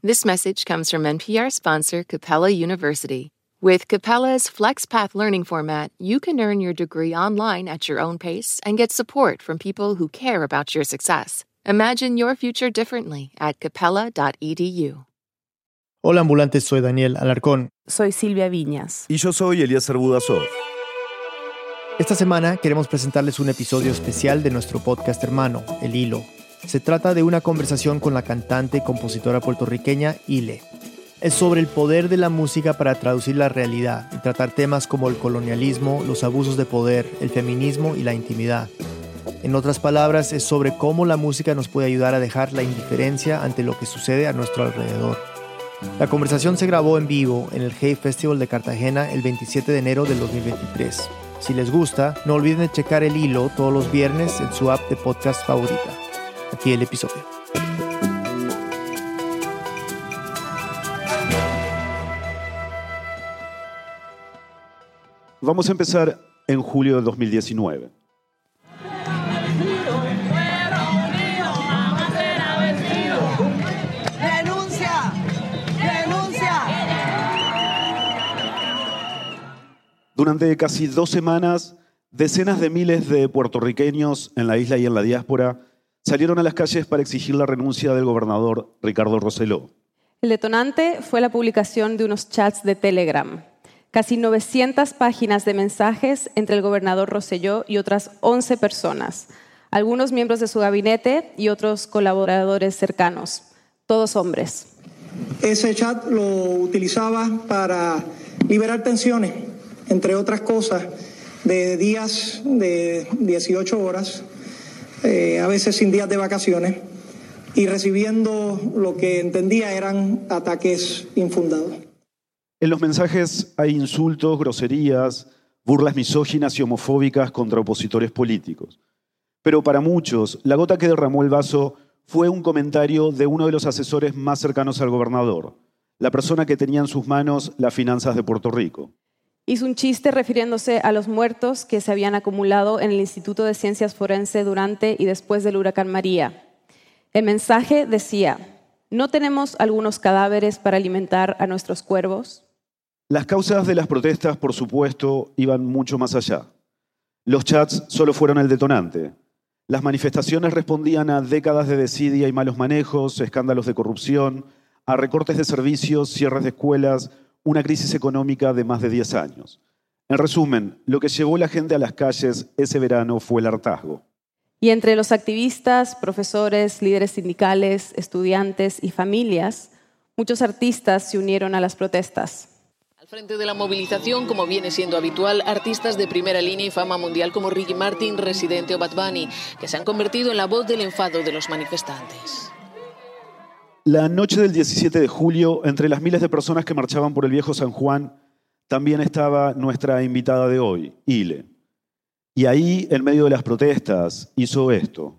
This message comes from NPR sponsor Capella University. With Capella's FlexPath learning format, you can earn your degree online at your own pace and get support from people who care about your success. Imagine your future differently at capella.edu. Hola ambulantes, soy Daniel Alarcón. Soy Silvia Viñas. Y yo soy Elías Budasov. Esta semana queremos presentarles un episodio especial de nuestro podcast hermano, El Hilo. Se trata de una conversación con la cantante y compositora puertorriqueña Ile. Es sobre el poder de la música para traducir la realidad y tratar temas como el colonialismo, los abusos de poder, el feminismo y la intimidad. En otras palabras, es sobre cómo la música nos puede ayudar a dejar la indiferencia ante lo que sucede a nuestro alrededor. La conversación se grabó en vivo en el Hey Festival de Cartagena el 27 de enero del 2023. Si les gusta, no olviden de checar el hilo todos los viernes en su app de podcast favorita. Aquí el episodio. Vamos a empezar en julio del 2019. ¡Denuncia! ¡Denuncia! Durante casi dos semanas, decenas de miles de puertorriqueños en la isla y en la diáspora salieron a las calles para exigir la renuncia del gobernador Ricardo Rosselló. El detonante fue la publicación de unos chats de Telegram. Casi 900 páginas de mensajes entre el gobernador Rosselló y otras 11 personas, algunos miembros de su gabinete y otros colaboradores cercanos, todos hombres. Ese chat lo utilizaba para liberar tensiones, entre otras cosas, de días de 18 horas, eh, a veces sin días de vacaciones, y recibiendo lo que entendía eran ataques infundados. En los mensajes hay insultos, groserías, burlas misóginas y homofóbicas contra opositores políticos. Pero para muchos, la gota que derramó el vaso fue un comentario de uno de los asesores más cercanos al gobernador, la persona que tenía en sus manos las finanzas de Puerto Rico. Hizo un chiste refiriéndose a los muertos que se habían acumulado en el Instituto de Ciencias Forense durante y después del huracán María. El mensaje decía, ¿no tenemos algunos cadáveres para alimentar a nuestros cuervos? Las causas de las protestas, por supuesto, iban mucho más allá. Los chats solo fueron el detonante. Las manifestaciones respondían a décadas de desidia y malos manejos, escándalos de corrupción, a recortes de servicios, cierres de escuelas, una crisis económica de más de 10 años. En resumen, lo que llevó la gente a las calles ese verano fue el hartazgo. Y entre los activistas, profesores, líderes sindicales, estudiantes y familias, muchos artistas se unieron a las protestas. Al frente de la movilización, como viene siendo habitual, artistas de primera línea y fama mundial como Ricky Martin, Residente o Bad Bunny, que se han convertido en la voz del enfado de los manifestantes. La noche del 17 de julio, entre las miles de personas que marchaban por el viejo San Juan, también estaba nuestra invitada de hoy, Ile. Y ahí, en medio de las protestas, hizo esto.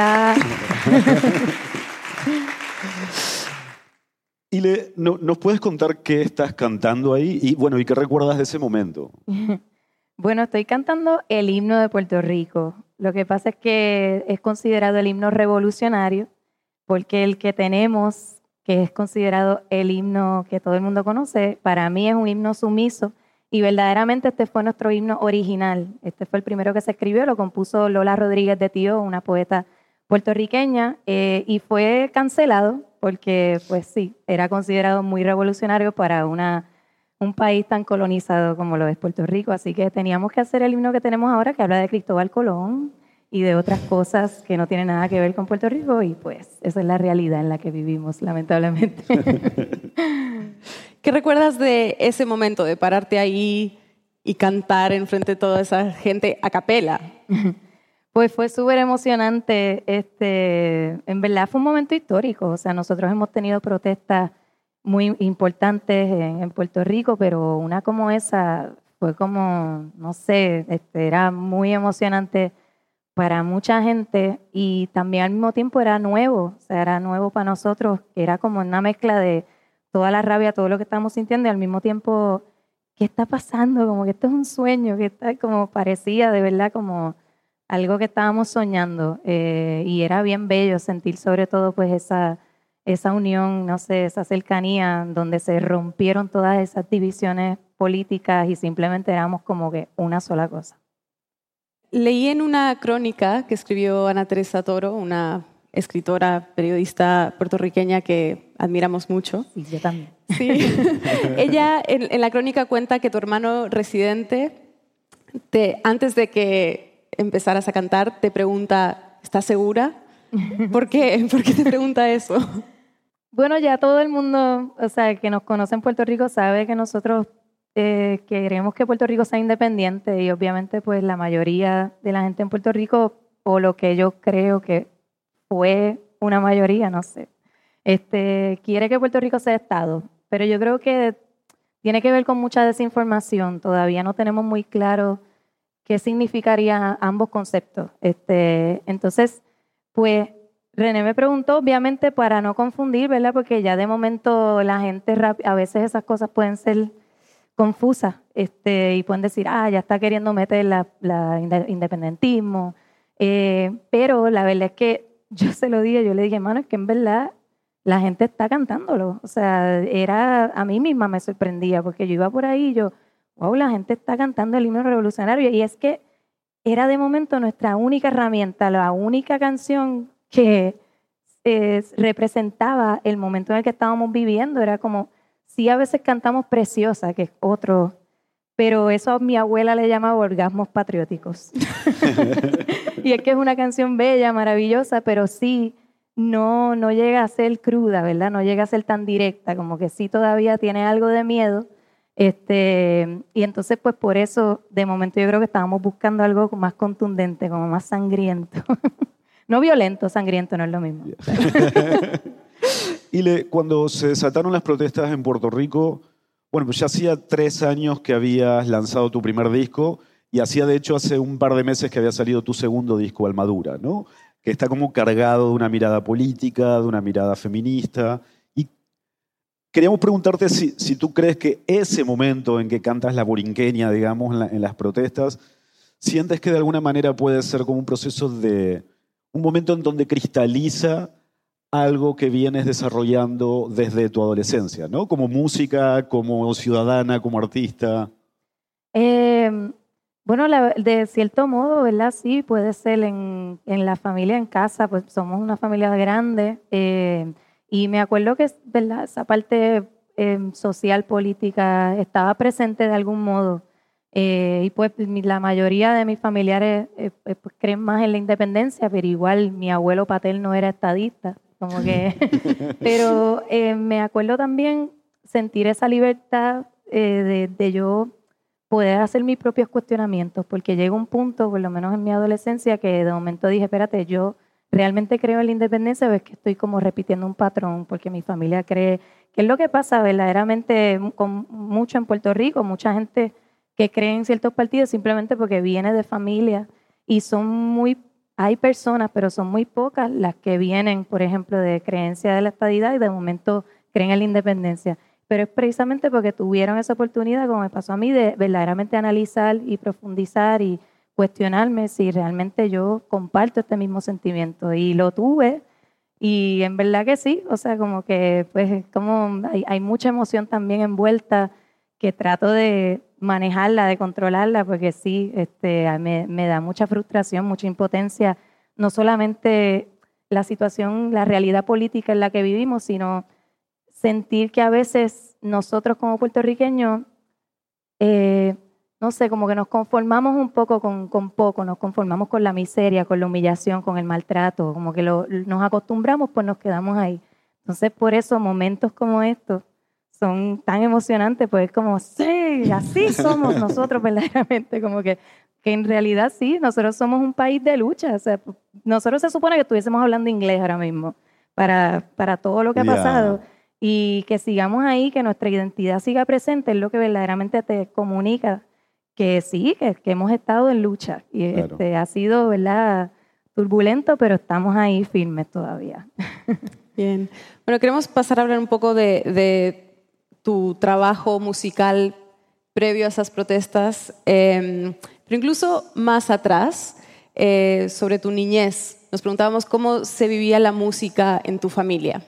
Hola. Ile, ¿no- ¿nos puedes contar qué estás cantando ahí? Y bueno, ¿y qué recuerdas de ese momento? Bueno, estoy cantando el himno de Puerto Rico. Lo que pasa es que es considerado el himno revolucionario porque el que tenemos, que es considerado el himno que todo el mundo conoce, para mí es un himno sumiso Y verdaderamente este fue nuestro himno original. Este fue el primero que se escribió, lo compuso Lola Rodríguez de Tío, una poeta puertorriqueña, eh, y fue cancelado porque, pues sí, era considerado muy revolucionario para una, un país tan colonizado como lo es Puerto Rico. Así que teníamos que hacer el himno que tenemos ahora, que habla de Cristóbal Colón y de otras cosas que no tienen nada que ver con Puerto Rico, y pues esa es la realidad en la que vivimos, lamentablemente. ¿Qué recuerdas de ese momento de pararte ahí y cantar enfrente de toda esa gente a capela? Pues fue súper emocionante. Este, en verdad fue un momento histórico. O sea, nosotros hemos tenido protestas muy importantes en, Puerto Rico, pero una como esa fue como, no sé, este, era muy emocionante para mucha gente y también al mismo tiempo era nuevo, o sea, era nuevo para nosotros, era como una mezcla de toda la rabia, todo lo que estamos sintiendo y al mismo tiempo, ¿qué está pasando? Como que esto es un sueño, que está como parecía de verdad como algo que estábamos soñando eh, y era bien bello sentir sobre todo pues esa, esa unión, no sé, esa cercanía donde se rompieron todas esas divisiones políticas y simplemente éramos como que una sola cosa. Leí en una crónica que escribió Ana Teresa Toro, una escritora, periodista puertorriqueña que admiramos mucho. Y yo también. Sí. Ella en, en, la crónica cuenta que tu hermano residente, te, antes de que empezaras a cantar, te pregunta, ¿estás segura? ¿Por qué? ¿Por qué te pregunta eso? Bueno, ya todo el mundo, o sea, que nos conoce en Puerto Rico sabe que nosotros eh, queremos que Puerto Rico sea independiente y obviamente pues la mayoría de la gente en Puerto Rico, o lo que yo creo que fue una mayoría, no sé, este, quiere que Puerto Rico sea Estado, pero yo creo que tiene que ver con mucha desinformación. Todavía no tenemos muy claro qué significarían ambos conceptos. Este, entonces, pues René me preguntó, obviamente para no confundir, ¿verdad? Porque ya de momento la gente, a veces esas cosas pueden ser confusas este, y pueden decir, ah, ya está queriendo meter la independentismo. Eh, pero la verdad es que yo se lo dije, yo le dije, hermano, es que en verdad la gente está cantándolo. O sea, era, a mí misma me sorprendía, porque yo iba por ahí y yo, wow, la gente está cantando el himno revolucionario. Y es que era de momento nuestra única herramienta, la única canción que representaba el momento en el que estábamos viviendo. Era como, sí, a veces cantamos Preciosa, que es otro, pero eso a mi abuela le llamaba orgasmos patrióticos. y es que es una canción bella, maravillosa, pero sí no, no llega a ser cruda, ¿verdad? No llega a ser tan directa, como que sí todavía tiene algo de miedo. Este, y entonces, pues por eso, de momento yo creo que estábamos buscando algo más contundente, como más sangriento. no violento, sangriento no es lo mismo. y le, cuando se desataron las protestas en Puerto Rico, bueno, pues ya hacía tres años que habías lanzado tu primer disco y hacía de hecho hace un par de meses que había salido tu segundo disco, Almadura, ¿no? que está como cargado de una mirada política, de una mirada feminista. Queríamos preguntarte si, tú crees que ese momento en que cantas la borinqueña, digamos, en, las protestas, sientes que de alguna manera puede ser como un proceso de, un momento en donde cristaliza algo que vienes desarrollando desde tu adolescencia, ¿no? Como música, como ciudadana, como artista. Eh, bueno, de cierto modo, ¿verdad? Sí, puede ser en, en, la familia, en casa, pues somos una familia grande. Eh, y me acuerdo que, ¿verdad? Esa parte eh, social, política, estaba presente de algún modo. Eh, y pues la mayoría de mis familiares eh, eh, pues, creen más en la independencia, pero igual mi abuelo paterno era estadista. Como que, pero me acuerdo también sentir esa libertad de, de yo poder hacer mis propios cuestionamientos, porque llega un punto, por lo menos en mi adolescencia, que de momento dije, espérate, yo realmente creo en la independencia o es que estoy como repitiendo un patrón, porque mi familia cree, que es lo que pasa verdaderamente con mucho en Puerto Rico, mucha gente que cree en ciertos partidos simplemente porque viene de familia y son muy, hay personas, pero son muy pocas las que vienen, por ejemplo, de creencia de la estadidad y de momento creen en la independencia. Pero es precisamente porque tuvieron esa oportunidad, como me pasó a mí, de verdaderamente analizar y profundizar y cuestionarme si realmente yo comparto este mismo sentimiento. Y lo tuve, y en verdad que sí, o sea, como que pues como hay, hay mucha emoción también envuelta que trato de, manejarla, de controlarla, porque sí, este, me, me da mucha frustración, mucha impotencia, no solamente la situación, la realidad política en la que vivimos, sino sentir que a veces nosotros como puertorriqueños, eh, no sé, como que nos conformamos un poco con, con, poco, nos conformamos con la miseria, con la humillación, con el maltrato, como que lo, nos acostumbramos, pues nos quedamos ahí. Entonces, por eso momentos como estos son tan emocionantes, pues es como, sí, así somos nosotros verdaderamente, como que, que en realidad sí, nosotros somos un país de lucha, o sea, nosotros se supone que estuviésemos hablando inglés ahora mismo para, para todo lo que ha pasado y que sigamos ahí, que nuestra identidad siga presente, es lo que verdaderamente te comunica que sí, que, que hemos estado en lucha y este, ha sido, ¿verdad? Turbulento, pero estamos ahí firmes todavía. Bien. Bueno, queremos pasar a hablar un poco de, de tu trabajo musical previo a esas protestas, eh, pero incluso más atrás, eh, sobre tu niñez. Nos preguntábamos cómo se vivía la música en tu familia.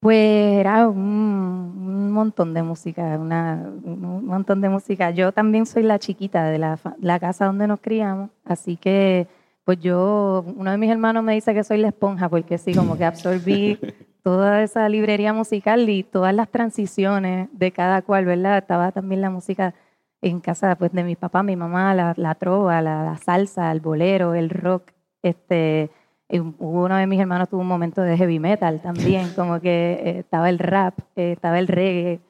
Pues era un, un montón de música, una, un montón de música. Yo también soy la chiquita de la, la, casa donde nos criamos, así que pues yo, uno de mis hermanos me dice que soy la esponja, porque sí, como que absorbí toda esa librería musical y todas las transiciones de cada cual, ¿verdad? Estaba también la música en casa pues de mi papá, mi mamá, la, la trova, la, la salsa, el bolero, el rock, este uno de mis hermanos tuvo un momento de heavy metal también, como que eh, estaba el rap, eh, estaba el reggae.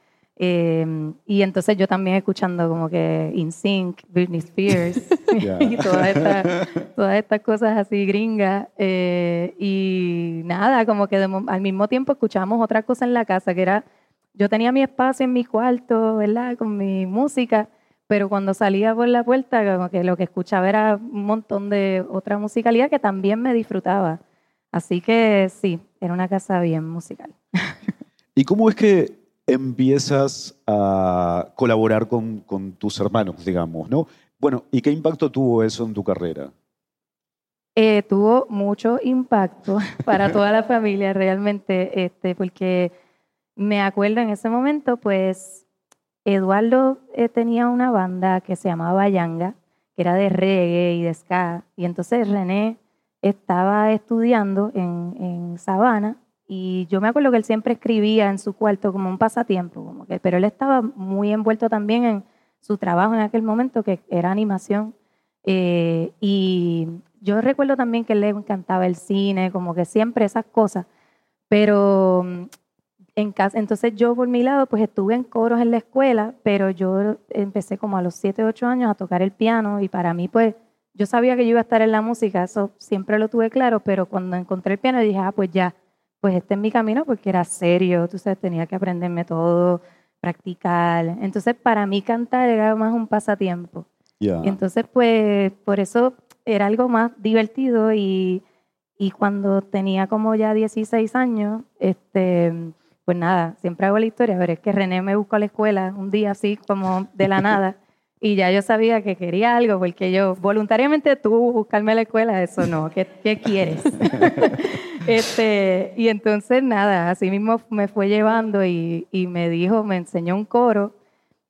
Eh, y entonces yo también escuchando como que In Sync, Britney Spears y todas estas, todas estas cosas así gringas. y nada, como que al mismo tiempo escuchábamos otra cosa en la casa, que era, yo tenía mi espacio en mi cuarto, ¿verdad? Con mi música pero cuando salía por la puerta, como que lo que escuchaba era un montón de otra musicalidad que también me disfrutaba. Así que sí, era una casa bien musical. ¿Y cómo es que empiezas a colaborar con, con tus hermanos, digamos, no? Bueno, ¿y qué impacto tuvo eso en tu carrera? Eh, tuvo mucho impacto para toda la familia realmente, este, porque me acuerdo en ese momento, pues Eduardo eh, tenía una banda que se llamaba Yanga, que era de reggae y de ska, y entonces René estaba estudiando en, en Sabana y yo me acuerdo que él siempre escribía en su cuarto como un pasatiempo, como que, pero él estaba muy envuelto también en su trabajo en aquel momento, que era animación. Eh, y yo recuerdo también que él le encantaba el cine, como que siempre esas cosas. Pero entonces yo por mi lado pues estuve en coros en la escuela, pero yo empecé como a los 7, 8 años a tocar el piano y para mí pues yo sabía que yo iba a estar en la música, eso siempre lo tuve claro, pero cuando encontré el piano dije, ah, pues ya, pues este es mi camino porque era serio, tú sabes, tenía que aprenderme todo, practicar. Entonces para mí cantar era más un pasatiempo. Y entonces pues por eso era algo más divertido y, y cuando tenía como ya 16 años, este pues nada, siempre hago la historia, pero es que René me buscó a la escuela un día así como de la nada y ya yo sabía que quería algo porque yo voluntariamente tú buscarme a la escuela, eso no, ¿qué, qué quieres? este, y entonces nada, así mismo me fue llevando y, y me dijo, me enseñó un coro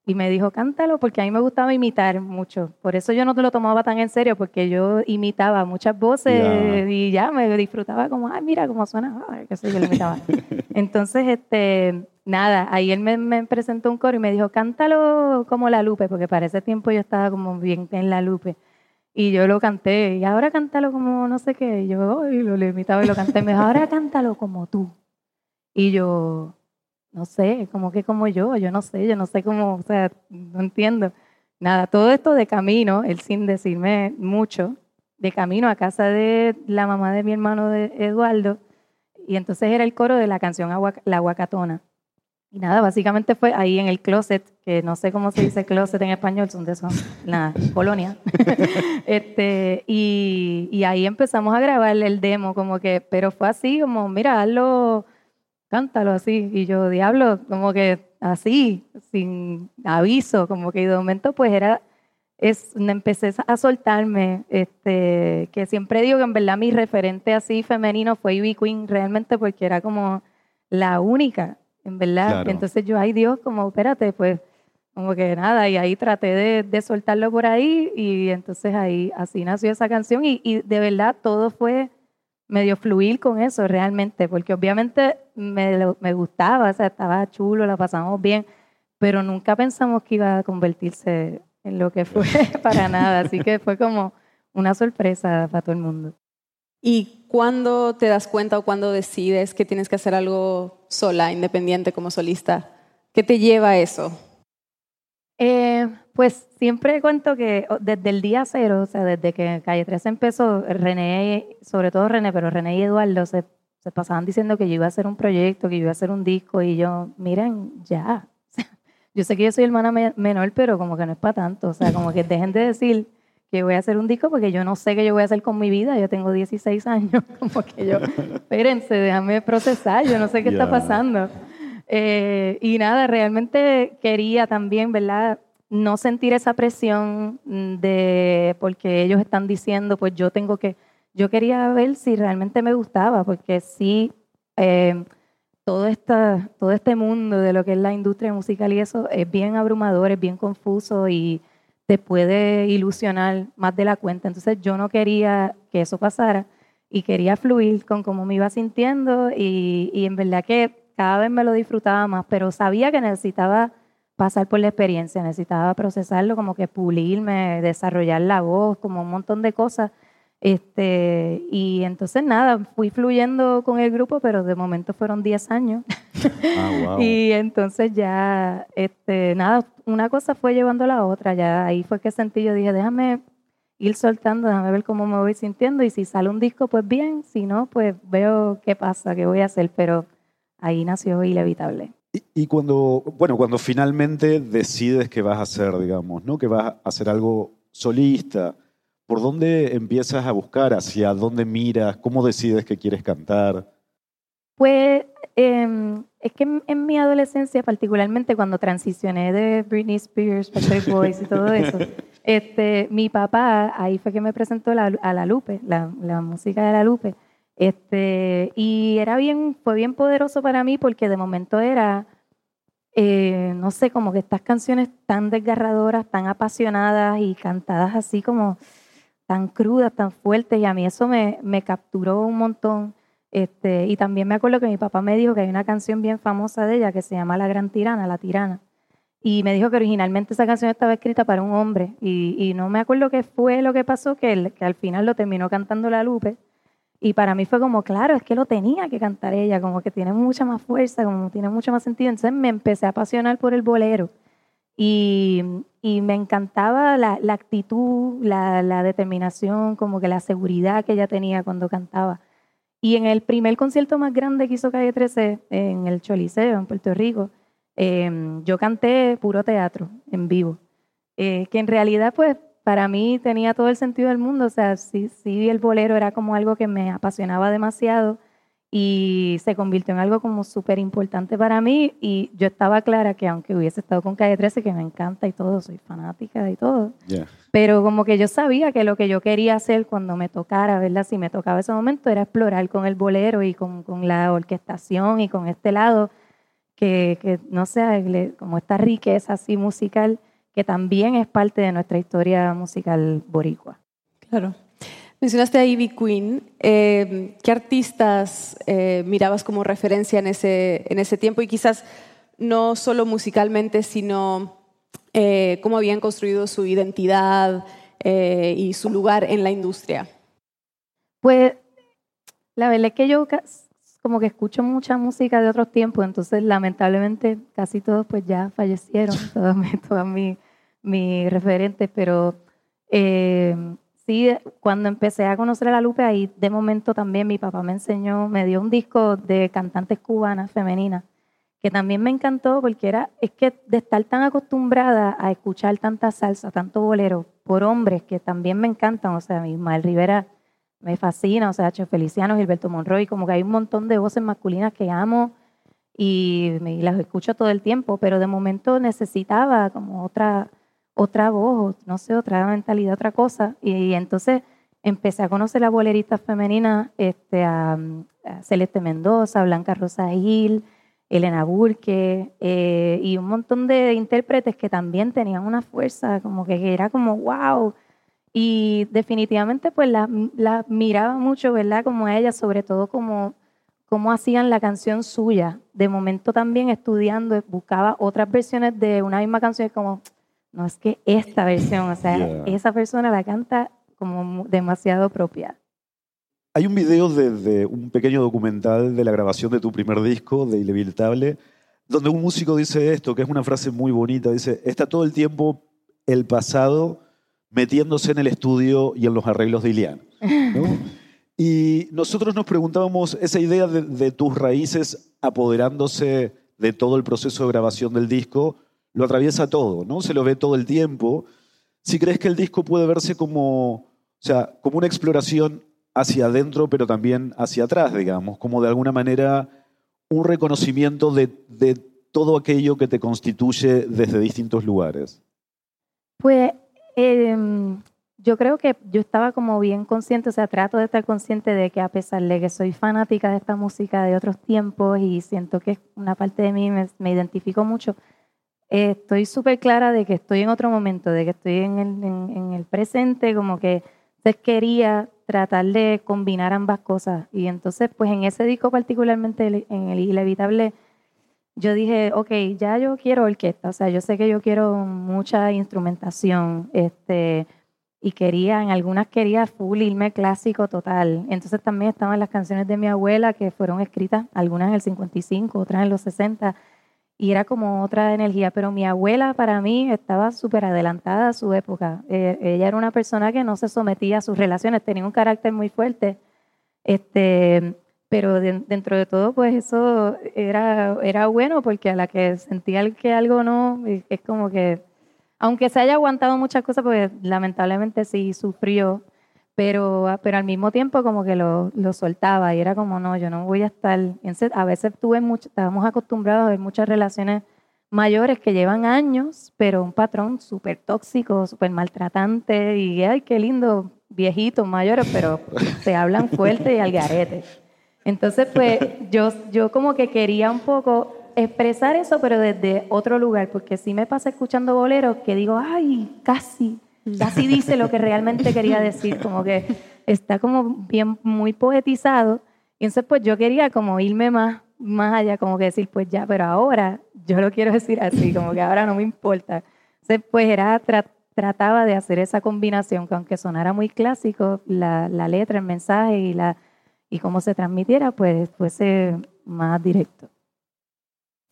y me dijo, cántalo, porque a mí me gustaba imitar mucho. Por eso yo no te lo tomaba tan en serio, porque yo imitaba muchas voces y ya me disfrutaba como, ay, mira cómo suena, ay, qué sé yo, lo imitaba. Entonces, este, nada, ahí él me, me, presentó un coro y me dijo, cántalo como la Lupe, porque para ese tiempo yo estaba como bien en la Lupe. Y yo lo canté, y ahora cántalo como no sé qué. Y yo, y lo, lo imitaba y lo canté. Me dijo, ahora cántalo como tú. Y yo, no sé, como que como yo, yo no sé, yo no sé cómo, o sea, no entiendo. Nada, todo esto de camino, él sin decirme mucho, de camino a casa de la mamá de mi hermano de Eduardo, y entonces era el coro de la canción La Aguacatona. Y nada, básicamente fue ahí en el closet, que no sé cómo se dice closet en español, son de eso, la colonia. este, y, y ahí empezamos a grabar el demo, como que, pero fue así, como, mira, hazlo cántalo así. Y yo, diablo, como que así, sin aviso, como que de momento pues era, es, empecé a soltarme, este, que siempre digo que en verdad mi referente así femenino fue Ivy Queen, realmente porque era como la única, en verdad. Entonces yo, ay Dios, como, espérate, pues Como que nada, y ahí traté de, de soltarlo por ahí y entonces ahí así nació esa canción y, y de verdad todo fue medio fluir con eso realmente, porque obviamente me, me gustaba, o sea, estaba chulo, la pasamos bien, pero nunca pensamos que iba a convertirse en lo que fue para nada, así que fue como una sorpresa para todo el mundo. ¿Y cuándo te das cuenta o cuándo decides que tienes que hacer algo sola, independiente como solista? ¿Qué te lleva a eso? Eh, pues siempre cuento que desde el día cero, o sea, desde que Calle 13 empezó, René, sobre todo René, pero René y Eduardo se, se pasaban diciendo que yo iba a hacer un proyecto, que yo iba a hacer un disco, y yo, miren, ya. Yo sé que yo soy hermana me- menor, pero como que no es para tanto. O sea, como que dejen de decir que voy a hacer un disco porque yo no sé qué yo voy a hacer con mi vida. Yo tengo 16 años. Como que yo, espérense, déjame procesar. Yo no sé qué está pasando. Eh, y nada, realmente quería también, ¿verdad? No sentir esa presión mm, de porque ellos están diciendo, pues yo tengo que. Yo quería ver si realmente me gustaba, porque sí. eh, todo, esta, todo este mundo de lo que es la industria musical y eso es bien abrumador, es bien confuso y te puede ilusionar más de la cuenta. Entonces yo no quería que eso pasara y quería fluir con cómo me iba sintiendo y, y en verdad que cada vez me lo disfrutaba más, pero sabía que necesitaba pasar por la experiencia, necesitaba procesarlo, como que pulirme, desarrollar la voz, como un montón de cosas. Este, y entonces nada, fui fluyendo con el grupo, pero de momento fueron 10 años. Ah, wow. Y entonces ya, este, nada, una cosa fue llevando a la otra. Ya ahí fue que sentí, yo dije, déjame ir soltando, déjame ver cómo me voy sintiendo. Y si sale un disco, pues bien. Si no, pues veo qué pasa, qué voy a hacer. Pero ahí nació Inevitable. Y, y cuando, bueno, cuando finalmente decides que vas a hacer, digamos, ¿no? Que vas a hacer algo solista, ¿por dónde empiezas a buscar? ¿Hacia dónde miras? ¿Cómo decides que quieres cantar? Pues eh, es que en, en mi adolescencia, particularmente cuando transicioné de Britney Spears, Backstreet Boys y todo eso, este, mi papá ahí fue que me presentó la- a la Lupe, la, la música de la Lupe. Este, y era bien, fue bien poderoso para mí porque de momento era, eh, no sé, como que estas canciones tan desgarradoras, tan apasionadas y cantadas así como tan crudas, tan fuertes, y a mí eso me, me capturó un montón. Este, y también me acuerdo que mi papá me dijo que hay una canción bien famosa de ella que se llama La Gran Tirana, La Tirana. Y me dijo que originalmente esa canción estaba escrita para un hombre. Y, no me acuerdo qué fue lo que pasó, que, que al final lo terminó cantando la Lupe. Y para mí fue como, claro, es que lo tenía que cantar ella, como que tiene mucha más fuerza, como tiene mucho más sentido. Entonces me empecé a apasionar por el bolero. Y, y me encantaba la, la actitud, la, la determinación, como que la seguridad que ella tenía cuando cantaba. Y en el primer concierto más grande que hizo Calle 13, en el Choliseo, en Puerto Rico, eh, yo canté puro teatro en vivo. Eh, que en realidad, pues, para mí tenía todo el sentido del mundo. O sea, sí, sí, el bolero era como algo que me apasionaba demasiado y se convirtió en algo como súper importante para mí. Y yo estaba clara que aunque hubiese estado con Calle 13, que me encanta y todo, soy fanática y todo, Ya. pero como que yo sabía que lo que yo quería hacer cuando me tocara, ¿verdad? Si me tocaba ese momento era explorar con el bolero y con, con la orquestación y con este lado que, que no sé, como esta riqueza así musical que también es parte de nuestra historia musical boricua. Claro. Mencionaste a Ivy Queen. Eh, ¿Qué artistas eh, mirabas como referencia en ese, en ese tiempo? Y quizás no solo musicalmente, sino eh, cómo habían construido su identidad y su lugar en la industria. Pues la verdad es que yo como que escucho mucha música de otros tiempos, entonces lamentablemente casi todos pues ya fallecieron, todas mis, mis referentes, pero eh, sí, cuando empecé a conocer a la Lupe, ahí de momento también mi papá me enseñó, me dio un disco de cantantes cubanas femeninas, que también me encantó porque era, es que de estar tan acostumbrada a escuchar tanta salsa, tanto bolero, por hombres que también me encantan, o sea, mi Ismael Rivera me fascina, o sea, Che Feliciano, Gilberto Monroy, como que hay un montón de voces masculinas que amo y, me, y las escucho todo el tiempo, pero de momento necesitaba como otra, otra voz, no sé, otra mentalidad, otra cosa, y, entonces empecé a conocer a boleristas femeninas, este, a, Celeste Mendoza, Blanca Rosa Gil, Elena Burke eh, y un montón de intérpretes que también tenían una fuerza, como que era como wow. Y definitivamente pues la, la miraba mucho, ¿verdad? Como a ella, sobre todo como cómo hacían la canción suya. De momento también estudiando, buscaba otras versiones de una misma canción como, no es que esta versión, o sea, Yeah. esa persona la canta como demasiado propia. Hay un video de, de un pequeño documental de la grabación de tu primer disco, de Inevitable, donde un músico dice esto, que es una frase muy bonita, dice, está todo el tiempo el pasado metiéndose en el estudio y en los arreglos de Ilian. ¿no? Y nosotros nos preguntábamos, esa idea de, de tus raíces apoderándose de todo el proceso de grabación del disco, lo atraviesa todo, ¿no? Se lo ve todo el tiempo. Si crees que el disco puede verse como, o sea, como una exploración hacia adentro, pero también hacia atrás, digamos, como de alguna manera un reconocimiento de, de todo aquello que te constituye desde distintos lugares. Pues em, yo creo que yo estaba como bien consciente, o sea, trato de estar consciente de que a pesar de que soy fanática de esta música de otros tiempos y siento que una parte de mí me, me identifico mucho, estoy súper clara de que estoy en otro momento, de que estoy en el, en- el presente, como que entonces quería tratar de combinar ambas cosas. Y entonces, pues en ese disco particularmente, en el Inevitable, yo dije, ok, ya yo quiero orquesta, o sea, yo sé que yo quiero mucha instrumentación, este, y quería, en algunas quería full irme clásico total. Entonces también estaban las canciones de mi abuela que fueron escritas, algunas en el 55, otras en los 60, y era como otra energía, pero mi abuela para mí estaba súper adelantada a su época. Eh, ella era una persona que no se sometía a sus relaciones, tenía un carácter muy fuerte, este, pero de- dentro de todo, pues eso era, era bueno porque a la que sentía que algo no, es- es como que, aunque se haya aguantado muchas cosas, pues lamentablemente sí sufrió, pero, pero al mismo tiempo como que lo, lo soltaba y era como, no, yo no voy a estar, a veces tuve mucho, estábamos acostumbrados a ver muchas relaciones mayores que llevan años, pero un patrón súper tóxico, súper maltratante y, ay, qué lindo, viejitos, mayores, pero se hablan fuerte y al garete. Entonces, pues yo, yo como que quería un poco expresar eso, pero desde otro lugar, porque sí me pasa escuchando boleros que digo, ay, casi, casi dice lo que realmente quería decir, como que está como bien, muy poetizado. Y entonces, pues yo quería como irme más, más allá, como que decir, pues ya, pero ahora yo lo quiero decir así, como que ahora no me importa. Entonces, pues era, tra- trataba de hacer esa combinación, que aunque sonara muy clásico, la, la letra, el mensaje y, la, y cómo se transmitiera, pues fuese más directo.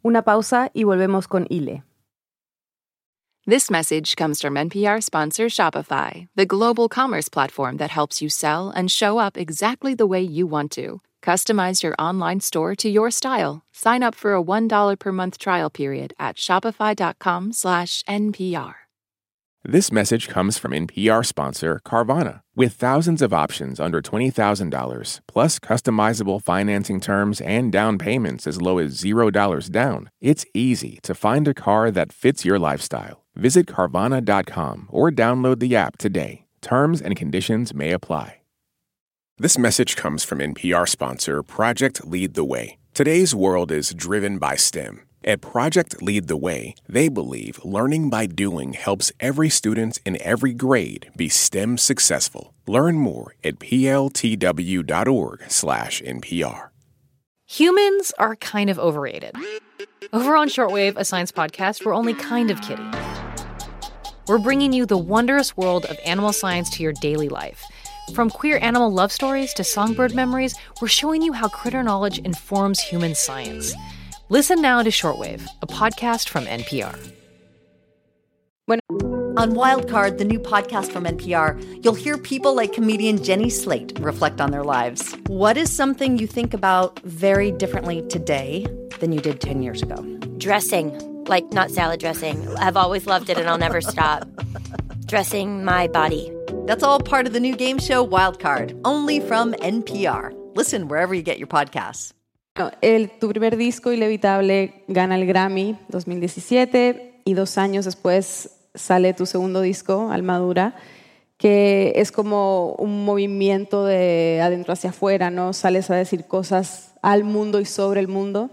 Una pausa y volvemos con Ile. This message comes from NPR sponsor Shopify, the global commerce platform that helps you sell and show up exactly the way you want to. Customize your online store to your style. Sign up for a $1 per month trial period at shopify.com/npr. This message comes from NPR sponsor Carvana. With thousands of options under $20,000, plus customizable financing terms and down payments as low as $0 down, it's easy to find a car that fits your lifestyle. Visit Carvana.com or download the app today. Terms and conditions may apply. This message comes from NPR sponsor Project Lead the Way. Today's world is driven by STEM. At Project Lead the Way, they believe learning by doing helps every student in every grade be STEM successful. Learn more at pltw.org/npr. Humans are kind of overrated. Over on Shortwave, a science podcast, we're only kind of kidding. We're bringing you the wondrous world of animal science to your daily life. From queer animal love stories to songbird memories, we're showing you how critter knowledge informs human science. Listen now to Shortwave, a podcast from NPR. When On Wildcard, the new podcast from NPR, you'll hear people like comedian Jenny Slate reflect on their lives. What is something you think about very differently today than you did 10 years ago? Dressing, like not salad dressing. I've always loved it and I'll never stop. Dressing my body. That's all part of the new game show Wildcard, only from NPR. Listen wherever you get your podcasts. Bueno, el, tu primer disco, Inevitable, gana el Grammy 2017 y dos años después sale tu segundo disco, Almadura, que es como un movimiento de adentro hacia afuera, ¿no? Sales a decir cosas al mundo y sobre el mundo.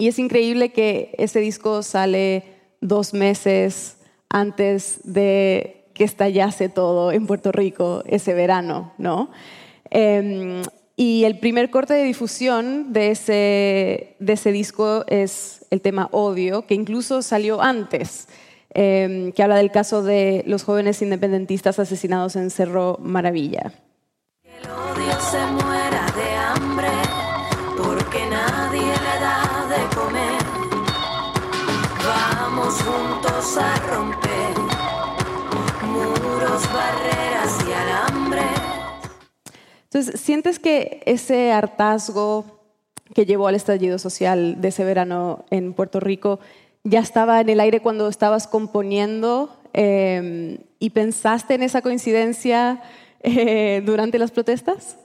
Y es increíble que ese disco sale dos meses antes de que estallase todo en Puerto Rico ese verano, ¿no? Em, y el primer corte de difusión de ese, disco es el tema Odio, que incluso salió antes, em, que habla del caso de los jóvenes independentistas asesinados en Cerro Maravilla. El odio se Entonces, ¿sientes que ese hartazgo que llevó al estallido social de ese verano en Puerto Rico ya estaba en el aire cuando estabas componiendo eh, y pensaste en esa coincidencia eh, durante las protestas?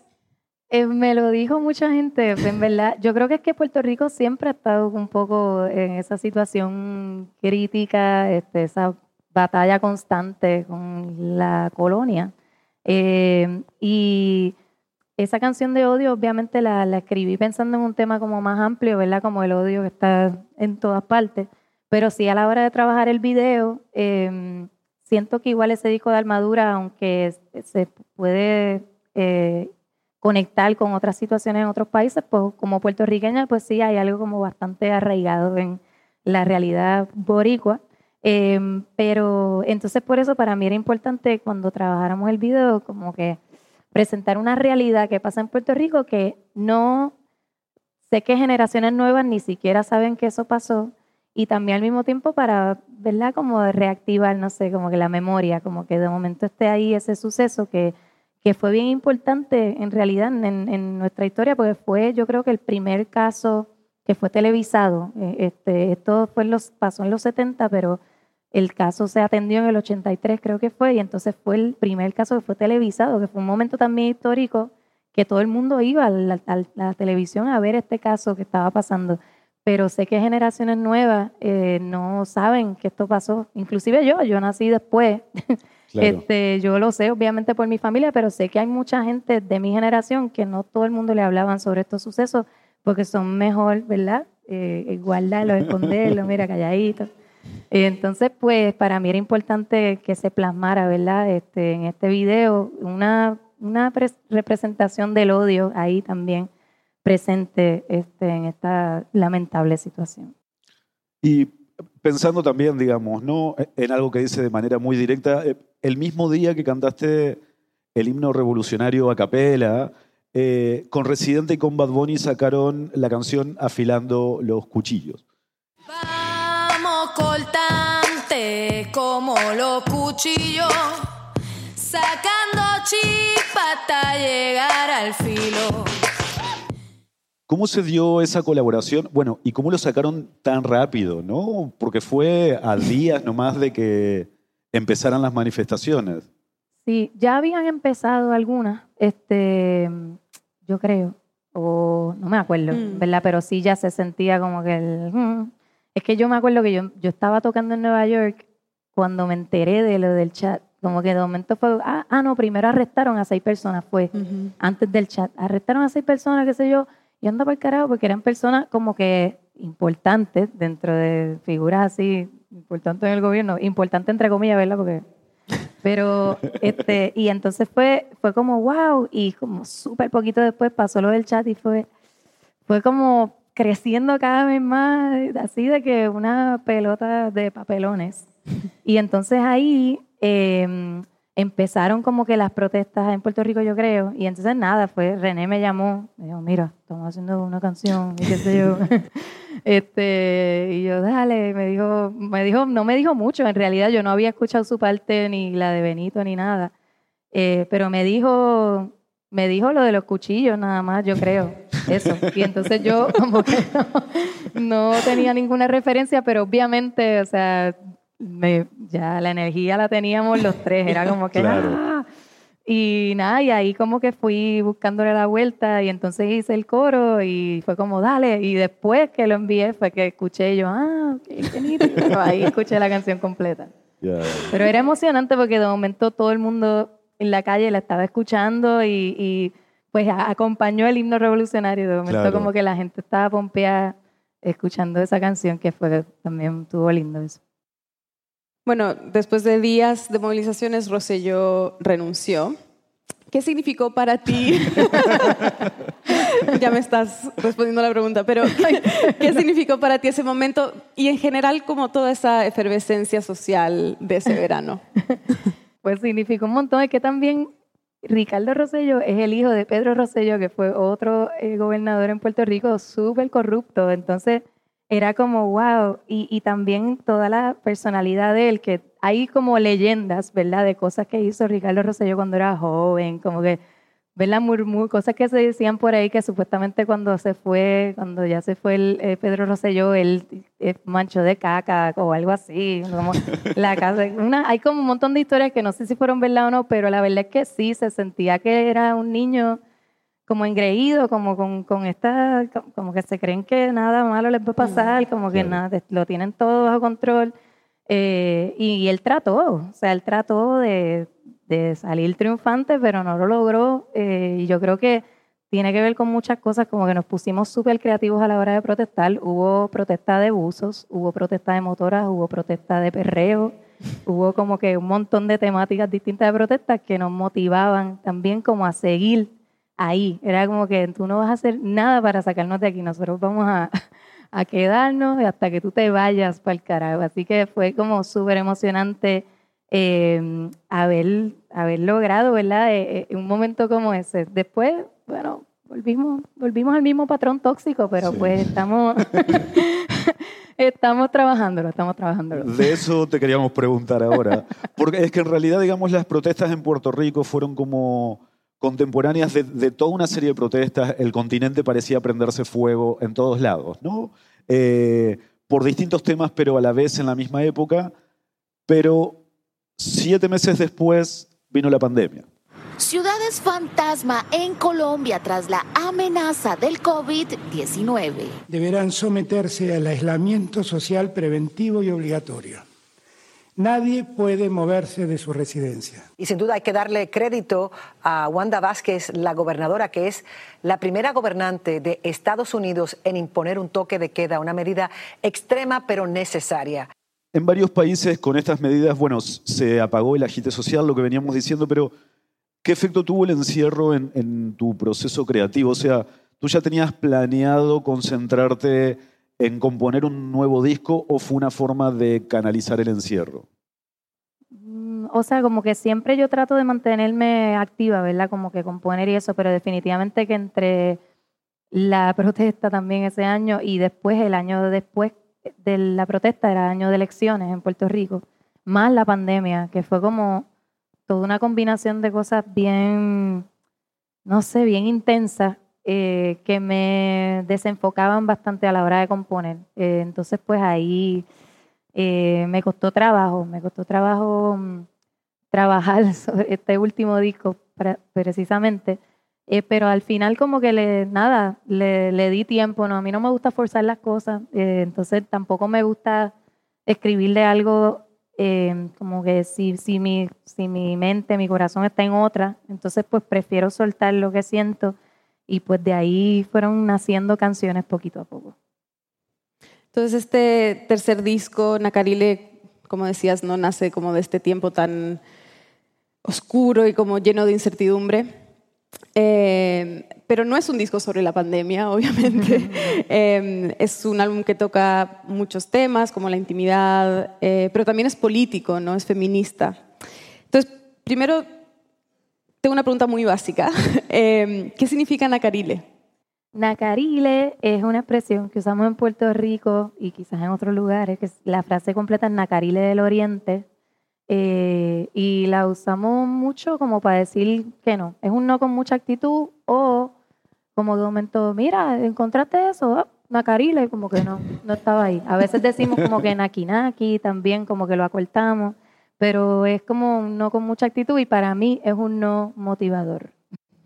Eh, me lo dijo mucha gente, en verdad. Yo creo que es que Puerto Rico siempre ha estado un poco en esa situación crítica, este, esa batalla constante con la colonia. Eh, y esa canción de odio, obviamente, la, escribí pensando en un tema como más amplio, ¿verdad? Como el odio que está en todas partes. Pero sí, a la hora de trabajar el video, eh, siento que igual ese disco de Armadura, aunque se puede eh, conectar con otras situaciones en otros países, pues como puertorriqueña, pues sí, hay algo como bastante arraigado en la realidad boricua. Eh, pero entonces por eso para mí era importante cuando trabajáramos el video como que presentar una realidad que pasa en Puerto Rico que no sé que generaciones nuevas ni siquiera saben que eso pasó y también al mismo tiempo para, ¿verdad? Como reactivar, no sé, como que la memoria, como que de momento esté ahí ese suceso que, que fue bien importante en realidad en, nuestra historia, porque fue yo creo que el primer caso que fue televisado. Eh, este, esto fue los, pasó en los 70, pero el caso se atendió en el 83 creo que fue, y entonces fue el primer caso que fue televisado, que fue un momento también histórico que todo el mundo iba a la, a la televisión a ver este caso que estaba pasando pero sé que generaciones nuevas eh, no saben que esto pasó. Inclusive yo, yo nací después. Claro. Este, yo lo sé obviamente por mi familia, pero sé que hay mucha gente de mi generación que no todo el mundo le hablaban sobre estos sucesos porque son mejor, ¿verdad? Eh, guardarlo, esconderlo, mira, calladito. Entonces, pues para mí era importante que se plasmara, ¿verdad? Este, en este video una, una representación del odio ahí también presente este, en esta lamentable situación. Y pensando también, digamos, ¿no? en algo que dice de manera muy directa, eh, el mismo día que cantaste el himno revolucionario a capela, eh, con Residente y con Bad Bunny sacaron la canción Afilando los Cuchillos. Vamos cortante como los cuchillos, sacando chispa hasta llegar al filo. ¿Cómo se dio esa colaboración? Bueno, ¿y cómo lo sacaron tan rápido, no? Porque fue a días nomás de que empezaran las manifestaciones. Sí, ya habían empezado algunas, este, yo creo, o no me acuerdo, mm. ¿verdad? Pero sí ya se sentía como que el... Mm. Es que yo me acuerdo que yo, yo estaba tocando en Nueva York cuando me enteré de lo del chat. Como que de momento fue, ah, ah no, primero arrestaron a seis personas, fue uh -huh. antes del chat. Arrestaron a seis personas, qué sé yo, y anda por carajo, porque eran personas como que importantes dentro de figuras así, importantes en el gobierno, importante entre comillas, ¿verdad? Porque, pero, este, y entonces fue, fue como, wow, y como súper poquito después pasó lo del chat y fue, fue como creciendo cada vez más, así de que una pelota de papelones. Y entonces ahí... Eh, empezaron como que las protestas en Puerto Rico, yo creo, y entonces nada, fue, René me llamó, me dijo, mira, estamos haciendo una canción, y qué sé yo. este, y yo, dale, me dijo, me dijo, no me dijo mucho, en realidad yo no había escuchado su parte, ni la de Benito, ni nada, eh, pero me dijo, me dijo lo de los cuchillos nada más, yo creo, eso. Y entonces yo como que no, no tenía ninguna referencia, pero obviamente, o sea, me, ya la energía la teníamos los tres, era como que... Claro. ¡ah! Y nada, y ahí como que fui buscándole la vuelta y entonces hice el coro y fue como, dale. Y después que lo envié fue que escuché yo, ah, qué bonito. ahí escuché la canción completa. Yeah. Pero era emocionante porque de momento todo el mundo en la calle la estaba escuchando y, y pues acompañó el himno revolucionario. De momento Claro. como que la gente estaba pompeada escuchando esa canción que fue también tuvo lindo eso. Bueno, después de días de movilizaciones, Rosselló renunció. ¿Qué significó para ti? ya me estás respondiendo a la pregunta, pero ¿qué significó para ti ese momento y en general como toda esa efervescencia social de ese verano? Pues significó un montón. Es que también Ricardo Rosselló es el hijo de Pedro Rosselló, que fue otro eh, gobernador en Puerto Rico súper corrupto. Entonces era como wow. Y, y, también toda la personalidad de él, que hay como leyendas, ¿verdad? De cosas que hizo Ricardo Rosselló cuando era joven, como que, ¿verdad? Murmur, cosas que se decían por ahí que supuestamente cuando se fue, cuando ya se fue el, eh, Pedro Rosselló, él eh, manchó de caca o algo así. Como la casa, una, hay como un montón de historias que no sé si fueron verdad o no, pero la verdad es que sí, se sentía que era un niño como engreído, como con, con esta, como que se creen que nada malo les va a pasar, como que nada, lo tienen todo bajo control. Eh, y, él trató, o sea, él trató de, de salir triunfante, pero no lo logró. Eh, y yo creo que tiene que ver con muchas cosas, como que nos pusimos súper creativos a la hora de protestar. Hubo protesta de buzos, hubo protesta de motoras, hubo protesta de perreo, hubo como que un montón de temáticas distintas de protestas que nos motivaban también como a seguir ahí. Era como que tú no vas a hacer nada para sacarnos de aquí, nosotros vamos a, a quedarnos hasta que tú te vayas para el carajo. Así que fue como súper emocionante eh, haber, haber logrado, ¿verdad? Eh, eh, un momento como ese. Después, bueno, volvimos, volvimos al mismo patrón tóxico, pero pues estamos... Estamos trabajándolo, estamos trabajándolo. De eso te queríamos preguntar ahora. Porque es que en realidad, digamos, las protestas en Puerto Rico fueron como contemporáneas de, toda una serie de protestas, el continente parecía prenderse fuego en todos lados, ¿no? Eh, por distintos temas, pero a la vez en la misma época. Pero siete meses después vino la pandemia. Ciudades fantasma en Colombia tras la amenaza del COVID-19. Deberán someterse al aislamiento social preventivo y obligatorio. Nadie puede moverse de su residencia. Y sin duda hay que darle crédito a Wanda Vázquez, la gobernadora, que es la primera gobernante de Estados Unidos en imponer un toque de queda, una medida extrema pero necesaria. En varios países con estas medidas, bueno, se apagó el agite social, lo que veníamos diciendo, pero ¿qué efecto tuvo el encierro en, en tu proceso creativo? O sea, ¿tú ya tenías planeado concentrarte en componer un nuevo disco o fue una forma de canalizar el encierro? Mm, o sea, como que siempre yo trato de mantenerme activa, ¿verdad? Como que componer y eso, pero definitivamente que entre la protesta también ese año y después, el año después de la protesta, era año de elecciones en Puerto Rico, más la pandemia, que fue como toda una combinación de cosas bien, no sé, bien intensas eh, que me desenfocaban bastante a la hora de componer. Eh, entonces, pues ahí eh, me costó trabajo, me costó trabajo mm, trabajar sobre este último disco precisamente. Pero al final como que le, nada, le, le, di tiempo, ¿no? A mí no me gusta forzar las cosas, entonces tampoco me gusta escribirle algo como que si, si, mi, si mi mente, mi corazón está en otra, entonces pues prefiero soltar lo que siento y pues de ahí fueron naciendo canciones poquito a poco. Entonces este tercer disco, Nacarile, como decías, no nace como de este tiempo tan oscuro y como lleno de incertidumbre. Eh, pero no es un disco sobre la pandemia, obviamente. eh, es un álbum que toca muchos temas, como la intimidad, eh, pero también es político, ¿no? Es feminista. Entonces, primero tengo una pregunta muy básica. Em, ¿Qué significa Nacarile? Nacarile es una expresión que usamos en Puerto Rico y quizás en otros lugares, que la frase completa es Nacarile del Oriente, eh, y la usamos mucho como para decir que no. Es un no con mucha actitud o como de momento, mira, encontraste eso, ah, Nacarile, como que no, no estaba ahí. A veces decimos como que Nakinaki también, como que lo acortamos pero es como un no con mucha actitud y para mí es un no motivador.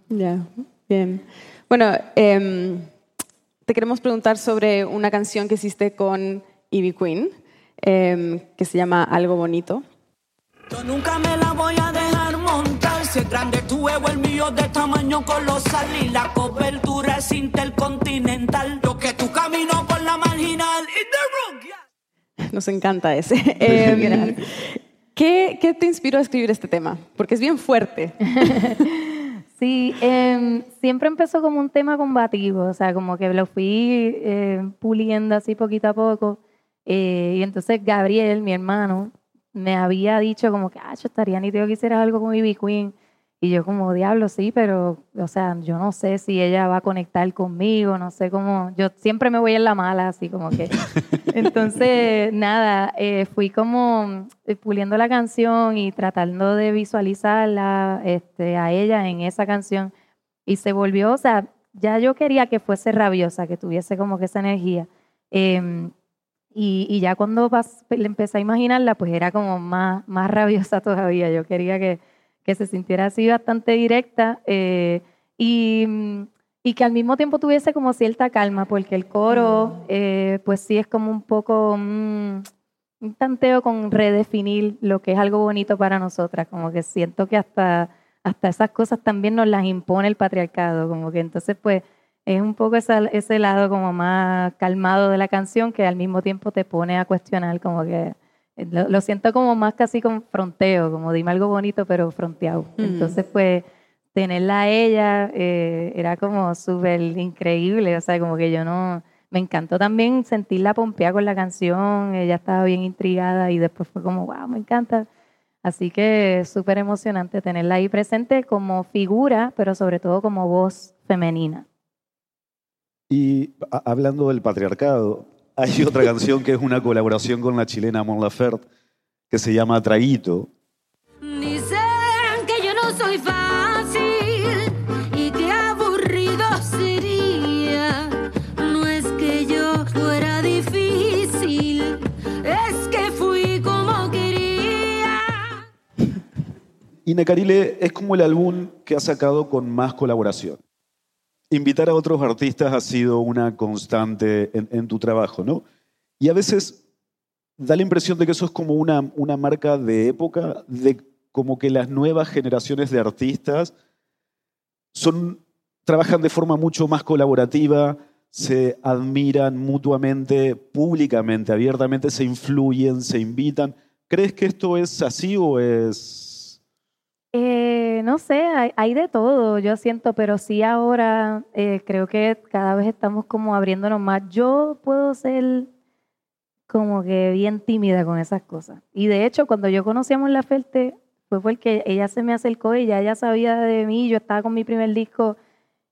Ya, bien. Bueno, em, te queremos preguntar sobre una canción que hiciste con Ivy Queen, em, que se llama Algo Bonito. Yo nunca me la voy a dejar montar, si es grande tu huevo, el mío de tamaño colosal y la cobertura es intercontinental. Lo que tu camino por la marginal in the room. Yeah. Nos encanta ese. Em, ¿qué, ¿Qué te inspiró a escribir este tema? Porque es bien fuerte. Sí, em, siempre empezó como un tema combativo, o sea, como que lo fui eh, puliendo así poquito a poco. Eh, y entonces Gabriel, mi hermano, me había dicho como que, ah, yo estaría nítido que hicieras algo con Ivy Queen. Y yo como, diablo, sí, pero, o sea, yo no sé si ella va a conectar conmigo, no sé cómo, yo siempre me voy en la mala, así como que. Entonces, nada, eh, fui como eh, puliendo la canción y tratando de visualizarla este, a ella en esa canción. Y se volvió, o sea, ya yo quería que fuese rabiosa, que tuviese como que esa energía. Em, y, y, ya cuando le empecé a imaginarla, pues era como más, más rabiosa todavía. Yo quería que que se sintiera así bastante directa eh, y, y, que al mismo tiempo tuviese como cierta calma, porque el coro, eh, pues sí es como un poco un tanteo con redefinir lo que es algo bonito para nosotras, como que siento que hasta, hasta esas cosas también nos las impone el patriarcado, como que entonces pues es un poco esa, ese lado como más calmado de la canción que al mismo tiempo te pone a cuestionar como que lo, siento como más casi con fronteo, como dime algo bonito, pero fronteado. Mm. Entonces, pues, tenerla a ella eh, era como súper increíble. O sea, como que yo no. Me encantó también sentirla pompeada con la canción. Ella estaba bien intrigada y después fue como, wow, me encanta. Así que súper emocionante tenerla ahí presente como figura, pero sobre todo como voz femenina. Y hablando del patriarcado, hay otra canción que es una colaboración con la chilena Mon Laferte que se llama Traguito. Dicen que yo no soy fácil y que aburrido sería. No es que yo fuera difícil, es que fui como quería. Y Necarile es como el álbum que ha sacado con más colaboración invitar a otros artistas ha sido una constante en, tu trabajo, ¿no? Y a veces da la impresión de que eso es como una, una marca de época, de como que las nuevas generaciones de artistas son, trabajan de forma mucho más colaborativa, se admiran mutuamente, públicamente, abiertamente, se influyen, se invitan. ¿Crees que esto es así o es eh, no sé, hay, de todo, yo siento, pero sí ahora eh, creo que cada vez estamos como abriéndonos más. Yo puedo ser como que bien tímida con esas cosas. Y de hecho, cuando yo conocíamos La Ferte, fue porque ella se me acercó y ya ella sabía de mí, yo estaba con mi primer disco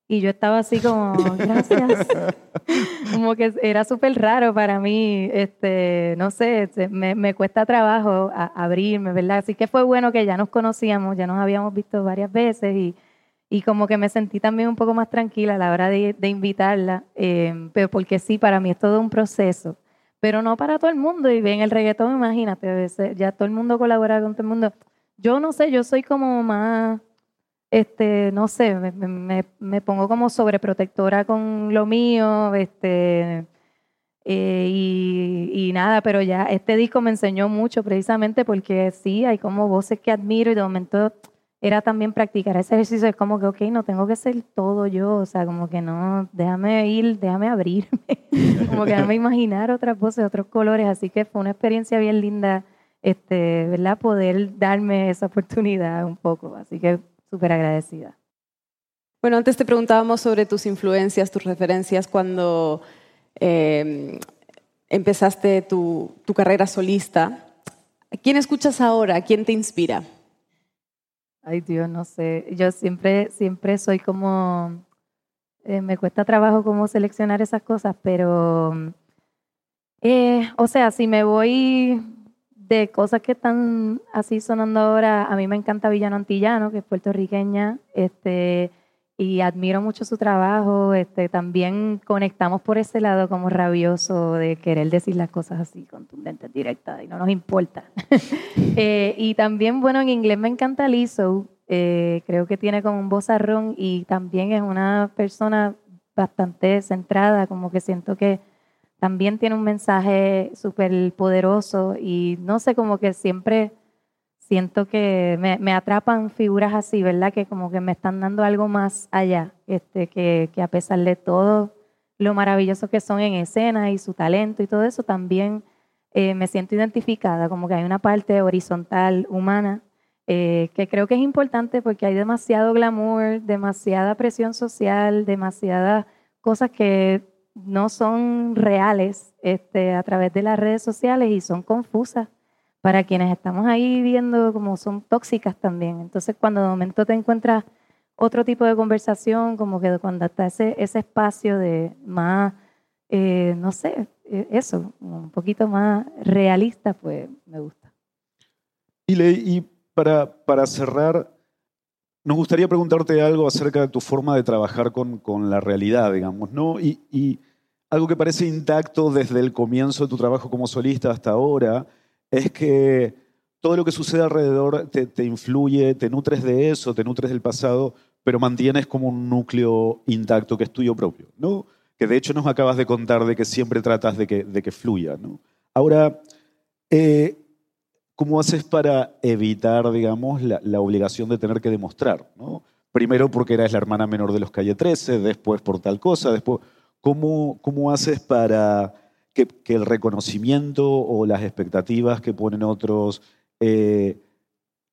y yo estaba así como, gracias. como que era súper raro para mí, este, no sé, me, me cuesta trabajo abrirme, ¿verdad? Así que fue bueno que ya nos conocíamos, ya nos habíamos visto varias veces y, y como que me sentí también un poco más tranquila a la hora de, de invitarla, eh, pero porque sí, para mí es todo un proceso, pero no para todo el mundo. Y bien el reggaetón, imagínate, ya todo el mundo colabora con todo el mundo. Yo no sé, yo soy como más este, no sé, me, me, pongo como sobreprotectora con lo mío, este, eh, y, y, nada, pero ya este disco me enseñó mucho precisamente porque sí, hay como voces que admiro y de momento era también practicar ese ejercicio, es como que, ok, no tengo que ser todo yo, o sea, como que no, déjame ir, déjame abrirme, como que déjame imaginar otras voces, otros colores, así que fue una experiencia bien linda, este, ¿verdad? Poder darme esa oportunidad un poco, así que súper agradecida. Bueno, antes te preguntábamos sobre tus influencias, tus referencias cuando em, empezaste tu, carrera solista. quién escuchas ahora? ¿Quién te inspira? Ay, Dios, no sé. Yo siempre, siempre soy como... Eh, me cuesta trabajo como seleccionar esas cosas, pero... Eh, o sea, si me voy de cosas que están así sonando ahora, a mí me encanta Villano Antillano, que es puertorriqueña, este, y admiro mucho su trabajo. Este, también conectamos por ese lado como rabioso de querer decir las cosas así, contundentes, directas, y no nos importa. Eh, y también, bueno, en inglés me encanta Lizzo, eh, creo que tiene como un vozarrón y también es una persona bastante centrada, como que siento que también tiene un mensaje súper poderoso y no sé, como que siempre siento que me, atrapan figuras así, ¿verdad? Que como que me están dando algo más allá, este, que, que a pesar de todo, lo maravillosos que son en escena y su talento y todo eso, también eh, me siento identificada, como que hay una parte horizontal, humana, eh, que creo que es importante porque hay demasiado glamour, demasiada presión social, demasiadas cosas que no son reales este, a través de las redes sociales y son confusas para quienes estamos ahí viendo como son tóxicas también. Entonces, cuando de momento te encuentras otro tipo de conversación, como que cuando está ese, ese espacio de más, eh, no sé, eh, eso, un poquito más realista, pues me gusta. Y, y para, para cerrar, nos gustaría preguntarte algo acerca de tu forma de trabajar con, con la realidad, digamos, ¿no? Y, y, algo que parece intacto desde el comienzo de tu trabajo como solista hasta ahora es que todo lo que sucede alrededor te, te influye, te nutres de eso, te nutres del pasado, pero mantienes como un núcleo intacto que es tuyo propio, ¿no? Que de hecho nos acabas de contar de que siempre tratas de que, de que fluya, ¿no? Ahora, eh, ¿cómo haces para evitar, digamos, la, obligación de tener que demostrar, ¿no? Primero porque eras la hermana menor de los Calle 13, después por tal cosa, después... ¿Cómo, cómo haces para que, que, el reconocimiento o las expectativas que ponen otros eh,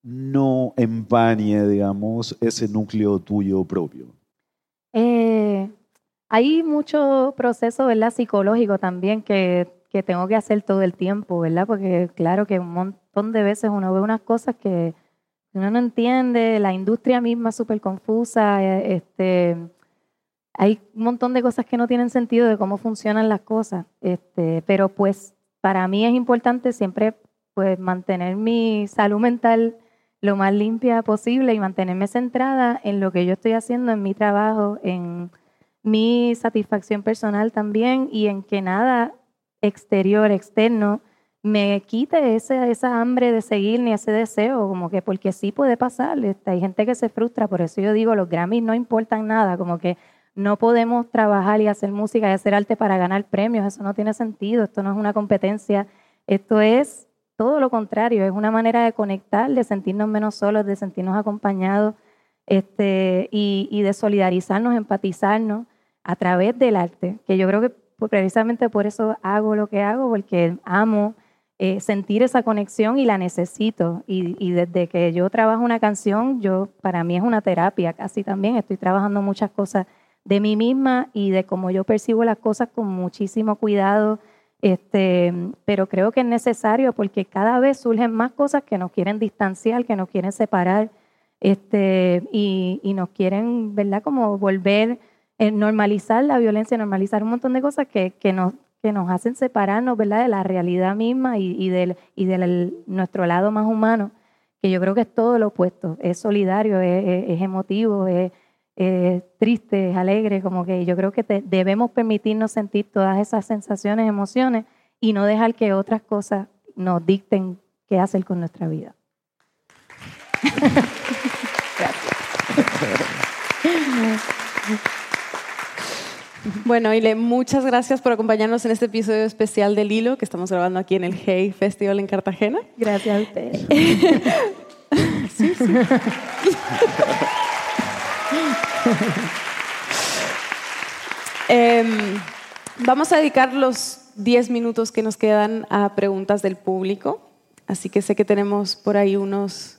no empañe, digamos, ese núcleo tuyo propio? Eh, hay mucho proceso, ¿verdad? Psicológico también que, que, tengo que hacer todo el tiempo, ¿verdad? Porque claro que un montón de veces uno ve unas cosas que uno no entiende, la industria misma es súper confusa, eh, este hay un montón de cosas que no tienen sentido de cómo funcionan las cosas, este, pero pues para mí es importante siempre pues mantener mi salud mental lo más limpia posible y mantenerme centrada en lo que yo estoy haciendo en mi trabajo, en mi satisfacción personal también y en que nada exterior, externo, me quite ese, esa hambre de seguir ni ese deseo, como que porque sí puede pasar. Este, hay gente que se frustra, por eso yo digo, los Grammys no importan nada, como que no podemos trabajar y hacer música y hacer arte para ganar premios, eso no tiene sentido, esto no es una competencia, esto es todo lo contrario, es una manera de conectar, de sentirnos menos solos, de sentirnos acompañados este, y, de solidarizarnos, empatizarnos a través del arte, que yo creo que precisamente por eso hago lo que hago, porque amo eh, sentir esa conexión y la necesito. Y, y, desde que yo trabajo una canción, yo para mí es una terapia casi también. Estoy trabajando muchas cosas de mí misma y de cómo yo percibo las cosas con muchísimo cuidado. Este, pero creo que es necesario porque cada vez surgen más cosas que nos quieren distanciar, que nos quieren separar este, y, y nos quieren, ¿verdad? Como volver, eh, normalizar la violencia, normalizar un montón de cosas que, que, nos, que nos hacen separarnos, ¿verdad? De la realidad misma y, y del, y del nuestro lado más humano, que yo creo que es todo lo opuesto, es solidario, es, es, es emotivo, es eh, triste, alegre, como que yo creo que te, debemos permitirnos sentir todas esas sensaciones, emociones y no dejar que otras cosas nos dicten qué hacer con nuestra vida. Bueno, Ile, muchas gracias por acompañarnos en este episodio especial del Hilo que estamos grabando aquí en el Hey Festival en Cartagena. Gracias a ustedes. sí, sí. eh, vamos a dedicar los 10 minutos que nos quedan a preguntas del público. Así que sé que tenemos por ahí unos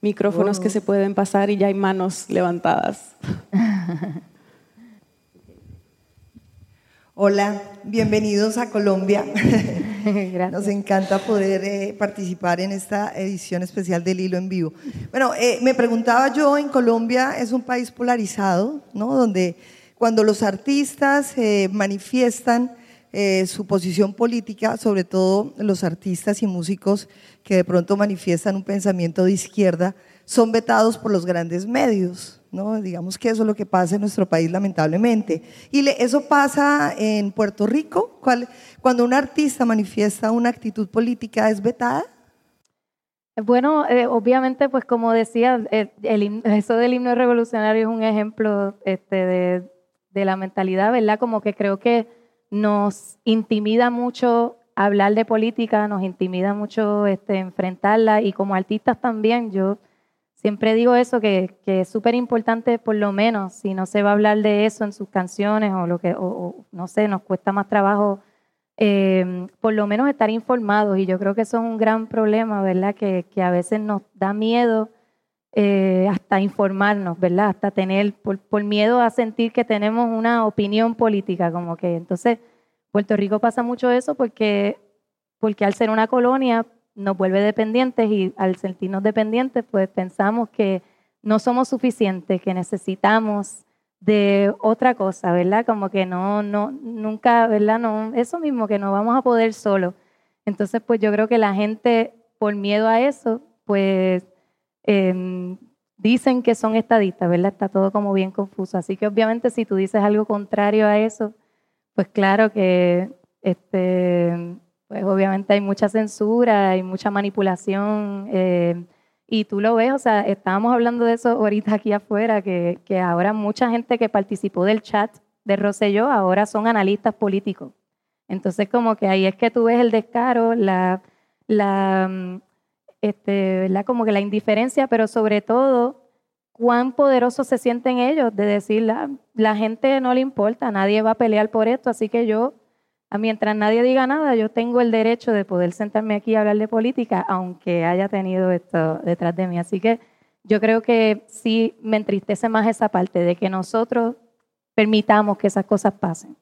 micrófonos oh. que se pueden pasar y ya hay manos levantadas. Hola, bienvenidos a Colombia. Nos encanta poder eh, participar en esta edición especial del Hilo en Vivo. Bueno, eh, me preguntaba yo, en Colombia es un país polarizado, ¿no? Donde cuando los artistas eh, manifiestan eh, su posición política, sobre todo los artistas y músicos que de pronto manifiestan un pensamiento de izquierda, son vetados por los grandes medios. ¿No? Digamos que eso es lo que pasa en nuestro país, lamentablemente. Y eso pasa en Puerto Rico. Cuando un artista manifiesta una actitud política, ¿es vetada? Bueno, eh, obviamente, pues como decía, el, eso del himno revolucionario es un ejemplo este, de, de la mentalidad, ¿verdad? Como que creo que nos intimida mucho hablar de política, nos intimida mucho este, enfrentarla y como artistas también, yo siempre digo eso, que, es súper importante, por lo menos, si no se va a hablar de eso en sus canciones o lo que, o, no sé, nos cuesta más trabajo, eh, por lo menos estar informados. Y yo creo que eso es un gran problema, ¿verdad? Que, que a veces nos da miedo eh, hasta informarnos, ¿verdad? Hasta tener, por, por miedo a sentir que tenemos una opinión política, como que entonces Puerto Rico pasa mucho eso porque, porque al ser una colonia nos vuelve dependientes y al sentirnos dependientes, pues pensamos que no somos suficientes, que necesitamos de otra cosa, ¿verdad? Como que no, no, nunca, ¿verdad? No, eso mismo, que no vamos a poder solo. Entonces, pues yo creo que la gente, por miedo a eso, pues eh, dicen que son estadistas, ¿verdad? Está todo como bien confuso. Así que obviamente si tú dices algo contrario a eso, pues claro que este, pues obviamente hay mucha censura, hay mucha manipulación. Eh, y tú lo ves, o sea, estábamos hablando de eso ahorita aquí afuera, que, que ahora mucha gente que participó del chat de Rosselló ahora son analistas políticos. Entonces, como que ahí es que tú ves el descaro, la, la, este, ¿verdad? Como que la indiferencia, pero sobre todo cuán poderosos se sienten ellos de decir, la, la gente no le importa, nadie va a pelear por esto, así que yo mientras nadie diga nada, yo tengo el derecho de poder sentarme aquí a hablar de política, aunque haya tenido esto detrás de mí. Así que yo creo que sí me entristece más esa parte de que nosotros permitamos que esas cosas pasen.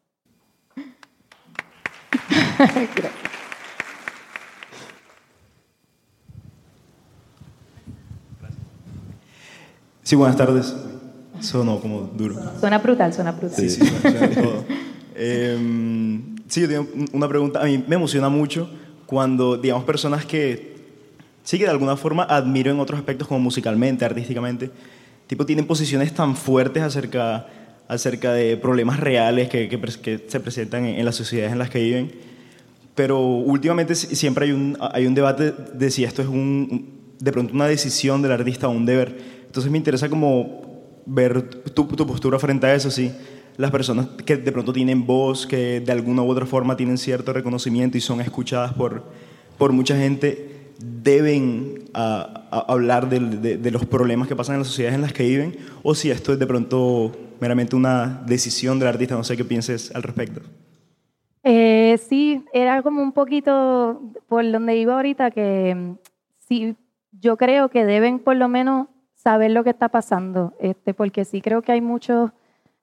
Sí, buenas tardes. Sonó como duro. Suena brutal, suena brutal. Sí, sí, suena, suena todo. Eh, sí, yo tengo una pregunta. A mí me emociona mucho cuando, digamos, personas que sí que de alguna forma admiro en otros aspectos como musicalmente, artísticamente, tipo tienen posiciones tan fuertes acerca, acerca de problemas reales que, que, que se presentan en, en, las sociedades en las que viven. Pero últimamente siempre hay un, hay un debate de si esto es un, de pronto una decisión del artista o un deber. Entonces me interesa como ver tu, tu postura frente a eso, sí las personas que de pronto tienen voz, que de alguna u otra forma tienen cierto reconocimiento y son escuchadas por, por mucha gente, deben a, a hablar de, de, de, los problemas que pasan en las sociedades en las que viven, o si esto es de pronto meramente una decisión del artista, no sé qué pienses al respecto. Eh, sí, era como un poquito por donde iba ahorita, que sí, yo creo que deben por lo menos saber lo que está pasando, este, porque sí creo que hay muchos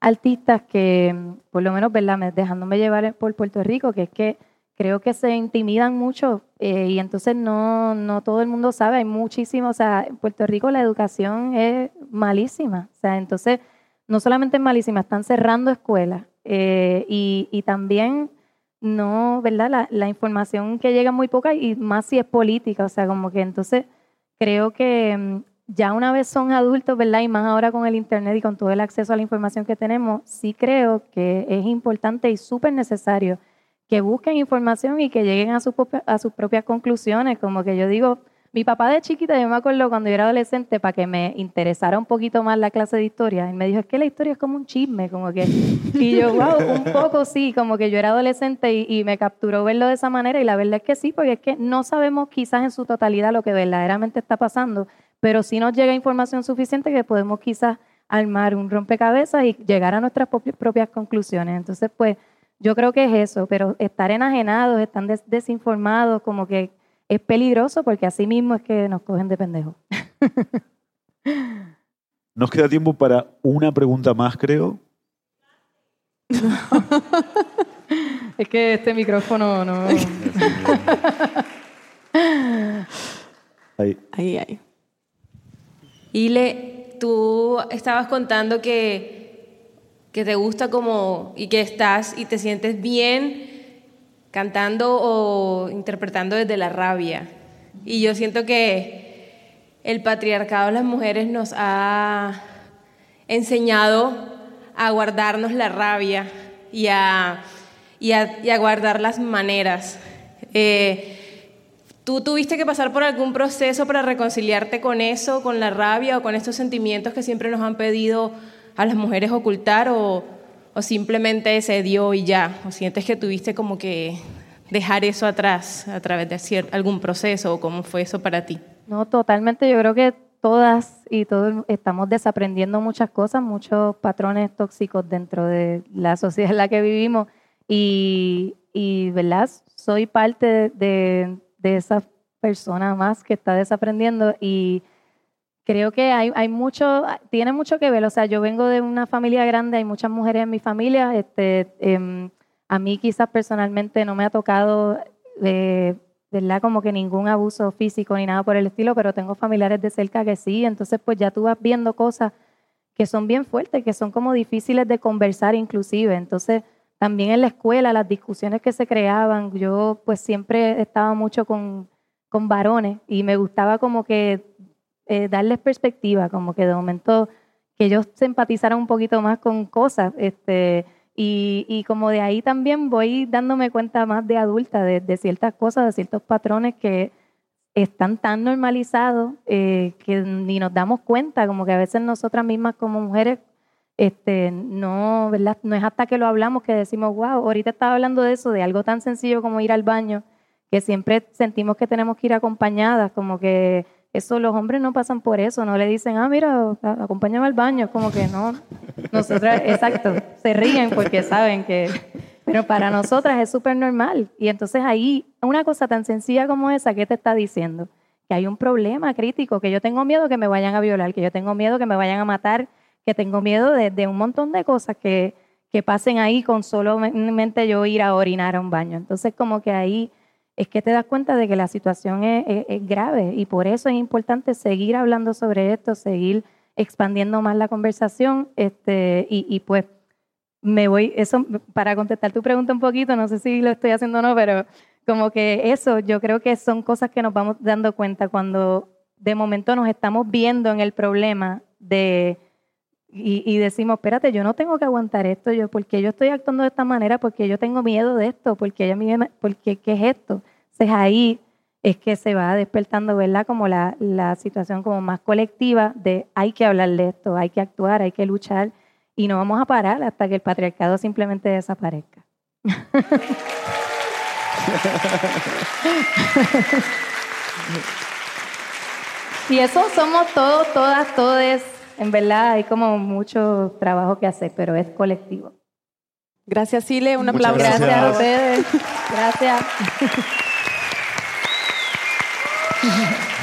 artistas que, por lo menos, ¿verdad? dejándome llevar por Puerto Rico, que es que creo que se intimidan mucho eh, y entonces no, no todo el mundo sabe, hay muchísimo, o sea, en Puerto Rico la educación es malísima, o sea, entonces no solamente es malísima, están cerrando escuelas eh, y, y, también no, ¿verdad? La, la, información que llega muy poca y más si es política, o sea, como que entonces creo que mm, ya una vez son adultos, ¿verdad? Y más ahora con el Internet y con todo el acceso a la información que tenemos, sí creo que es importante y súper necesario que busquen información y que lleguen a, su, a sus propias conclusiones. Como que yo digo, mi papá de chiquita, yo me acuerdo cuando yo era adolescente, para que me interesara un poquito más la clase de historia, él me dijo, es que la historia es como un chisme, como que... Y yo, wow, un poco sí, como que yo era adolescente y me capturó verlo de esa manera y la verdad es que sí, porque es que no sabemos quizás en su totalidad lo que verdaderamente está pasando pero sí nos llega información suficiente que podemos quizás armar un rompecabezas y llegar a nuestras propias conclusiones. Entonces, pues yo creo que es eso, pero estar enajenados, estar des desinformados, como que es peligroso porque así mismo es que nos cogen de pendejos. Nos queda tiempo para una pregunta más, creo. es que este micrófono no. ahí. Ahí, ahí. Ile, tú estabas contando que, que te gusta como y que estás y te sientes bien cantando o interpretando desde la rabia. Y yo siento que el patriarcado de las mujeres nos ha enseñado a guardarnos la rabia y a, y a, y a guardar las maneras. Eh, ¿Tú tuviste que pasar por algún proceso para reconciliarte con eso, con la rabia o con estos sentimientos que siempre nos han pedido a las mujeres ocultar o, o simplemente se dio y ya? ¿O sientes que tuviste como que dejar eso atrás a través de algún proceso o cómo fue eso para ti? No, totalmente. Yo creo que todas y todos estamos desaprendiendo muchas cosas, muchos patrones tóxicos dentro de la sociedad en la que vivimos y, y ¿verdad? Soy parte de, de, esa persona más que está desaprendiendo y creo que hay, hay, mucho, tiene mucho que ver, o sea, yo vengo de una familia grande, hay muchas mujeres en mi familia, este, em, a mí quizás personalmente no me ha tocado eh, ¿verdad? Como que ningún abuso físico ni nada por el estilo, pero tengo familiares de cerca que sí, entonces pues ya tú vas viendo cosas que son bien fuertes, que son como difíciles de conversar inclusive, entonces también en la escuela las discusiones que se creaban, yo pues siempre estaba mucho con, con varones y me gustaba como que eh, darles perspectiva, como que de momento que ellos se empatizaran un poquito más con cosas, este, y, como de ahí también voy dándome cuenta más de adulta de, ciertas cosas, de ciertos patrones que están tan normalizados eh, que ni nos damos cuenta, como que a veces nosotras mismas como mujeres, este, no, ¿verdad? no es hasta que lo hablamos que decimos, wow, ahorita estaba hablando de eso, de algo tan sencillo como ir al baño, que siempre sentimos que tenemos que ir acompañadas, como que eso los hombres no pasan por eso, no le dicen, ah, mira, acompáñame al baño, como que no. Nosotras, exacto, se ríen porque saben que... Pero para nosotras es súper normal. Y entonces ahí, una cosa tan sencilla como esa, ¿qué te está diciendo? Que hay un problema crítico, que yo tengo miedo que me vayan a violar, que yo tengo miedo que me vayan a matar, que tengo miedo de, un montón de cosas que, que pasen ahí con solamente yo ir a orinar a un baño. Entonces como que ahí es que te das cuenta de que la situación es, grave y por eso es importante seguir hablando sobre esto, seguir expandiendo más la conversación este, y, pues me voy, eso para contestar tu pregunta un poquito, no sé si lo estoy haciendo o no, pero como que eso yo creo que son cosas que nos vamos dando cuenta cuando de momento nos estamos viendo en el problema de... Y, decimos, espérate, yo no tengo que aguantar esto, yo, porque yo estoy actuando de esta manera, porque yo tengo miedo de esto, porque ella me, porque qué es esto. Entonces ahí es que se va despertando, ¿verdad? Como la, la situación como más colectiva de hay que hablar de esto, hay que actuar, hay que luchar y no vamos a parar hasta que el patriarcado simplemente desaparezca. y eso somos todos, todas, todes. En verdad hay como mucho trabajo que hacer, pero es colectivo. Gracias, Sile. Un aplauso. Gracias a ustedes. Gracias.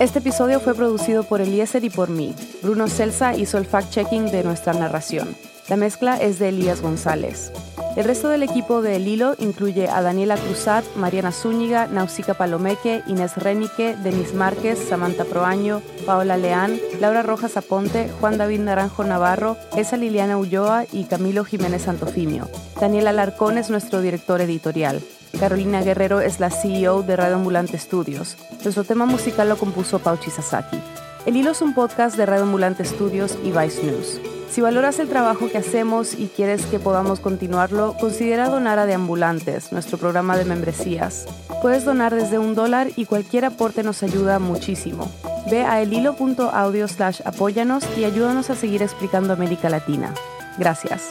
Este episodio fue producido por Eliezer y por mí. Bruno Celsa hizo el fact-checking de nuestra narración. La mezcla es de Elías González. El resto del equipo de El Hilo incluye a Daniela Cruzat, Mariana Zúñiga, Nausica Palomeque, Inés Renique, Denis Márquez, Samantha Proaño, Paola Leán, Laura Rojas Aponte, Juan David Naranjo Navarro, Esa Liliana Ulloa y Camilo Jiménez Santofimio. Daniela Alarcón es nuestro director editorial. Carolina Guerrero es la CEO de Radio Ambulante Studios. Nuestro tema musical lo compuso Pauchi Sasaki. El Hilo es un podcast de Radio Ambulante Studios y Vice News. Si valoras el trabajo que hacemos y quieres que podamos continuarlo, considera donar a Deambulantes, nuestro programa de membresías. Puedes donar desde un dólar y cualquier aporte nos ayuda muchísimo. Ve a elilo.audio slash apóyanos y ayúdanos a seguir explicando América Latina. Gracias.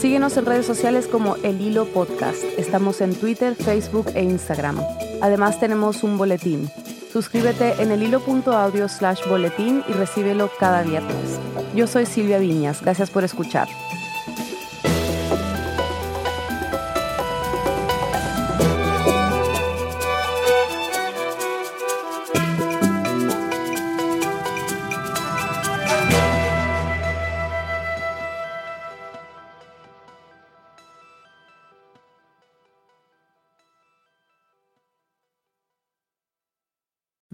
Síguenos en redes sociales como El Hilo Podcast. Estamos en Twitter, Facebook e Instagram. Además tenemos un boletín. Suscríbete en el hilo.audio slash boletín y recíbelo cada viernes. Yo soy Silvia Viñas. Gracias por escuchar.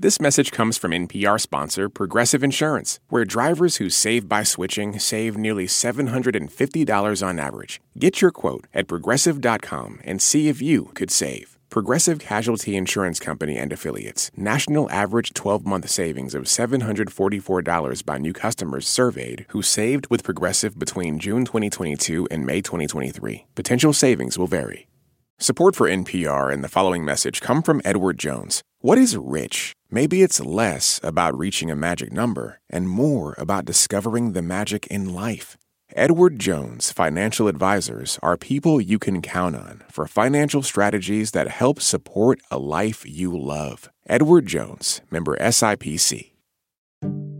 This message comes from NPR sponsor Progressive Insurance, where drivers who save by switching save nearly $750 on average. Get your quote at progressive.com and see if you could save. Progressive Casualty Insurance Company and Affiliates. National average 12 month savings of $744 by new customers surveyed who saved with Progressive between June 2022 and May 2023. Potential savings will vary. Support for NPR and the following message come from Edward Jones. What is rich? Maybe it's less about reaching a magic number and more about discovering the magic in life. Edward Jones Financial Advisors are people you can count on for financial strategies that help support a life you love. Edward Jones, member SIPC.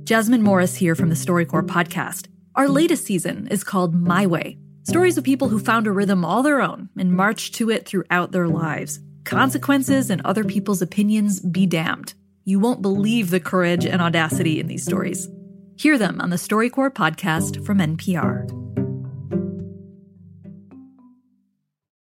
Jasmine Morris here from the StoryCorps podcast. Our latest season is called My Way stories of people who found a rhythm all their own and marched to it throughout their lives. Consequences and other people's opinions be damned. You won't believe the courage and audacity in these stories. Hear them on the StoryCorps podcast from NPR.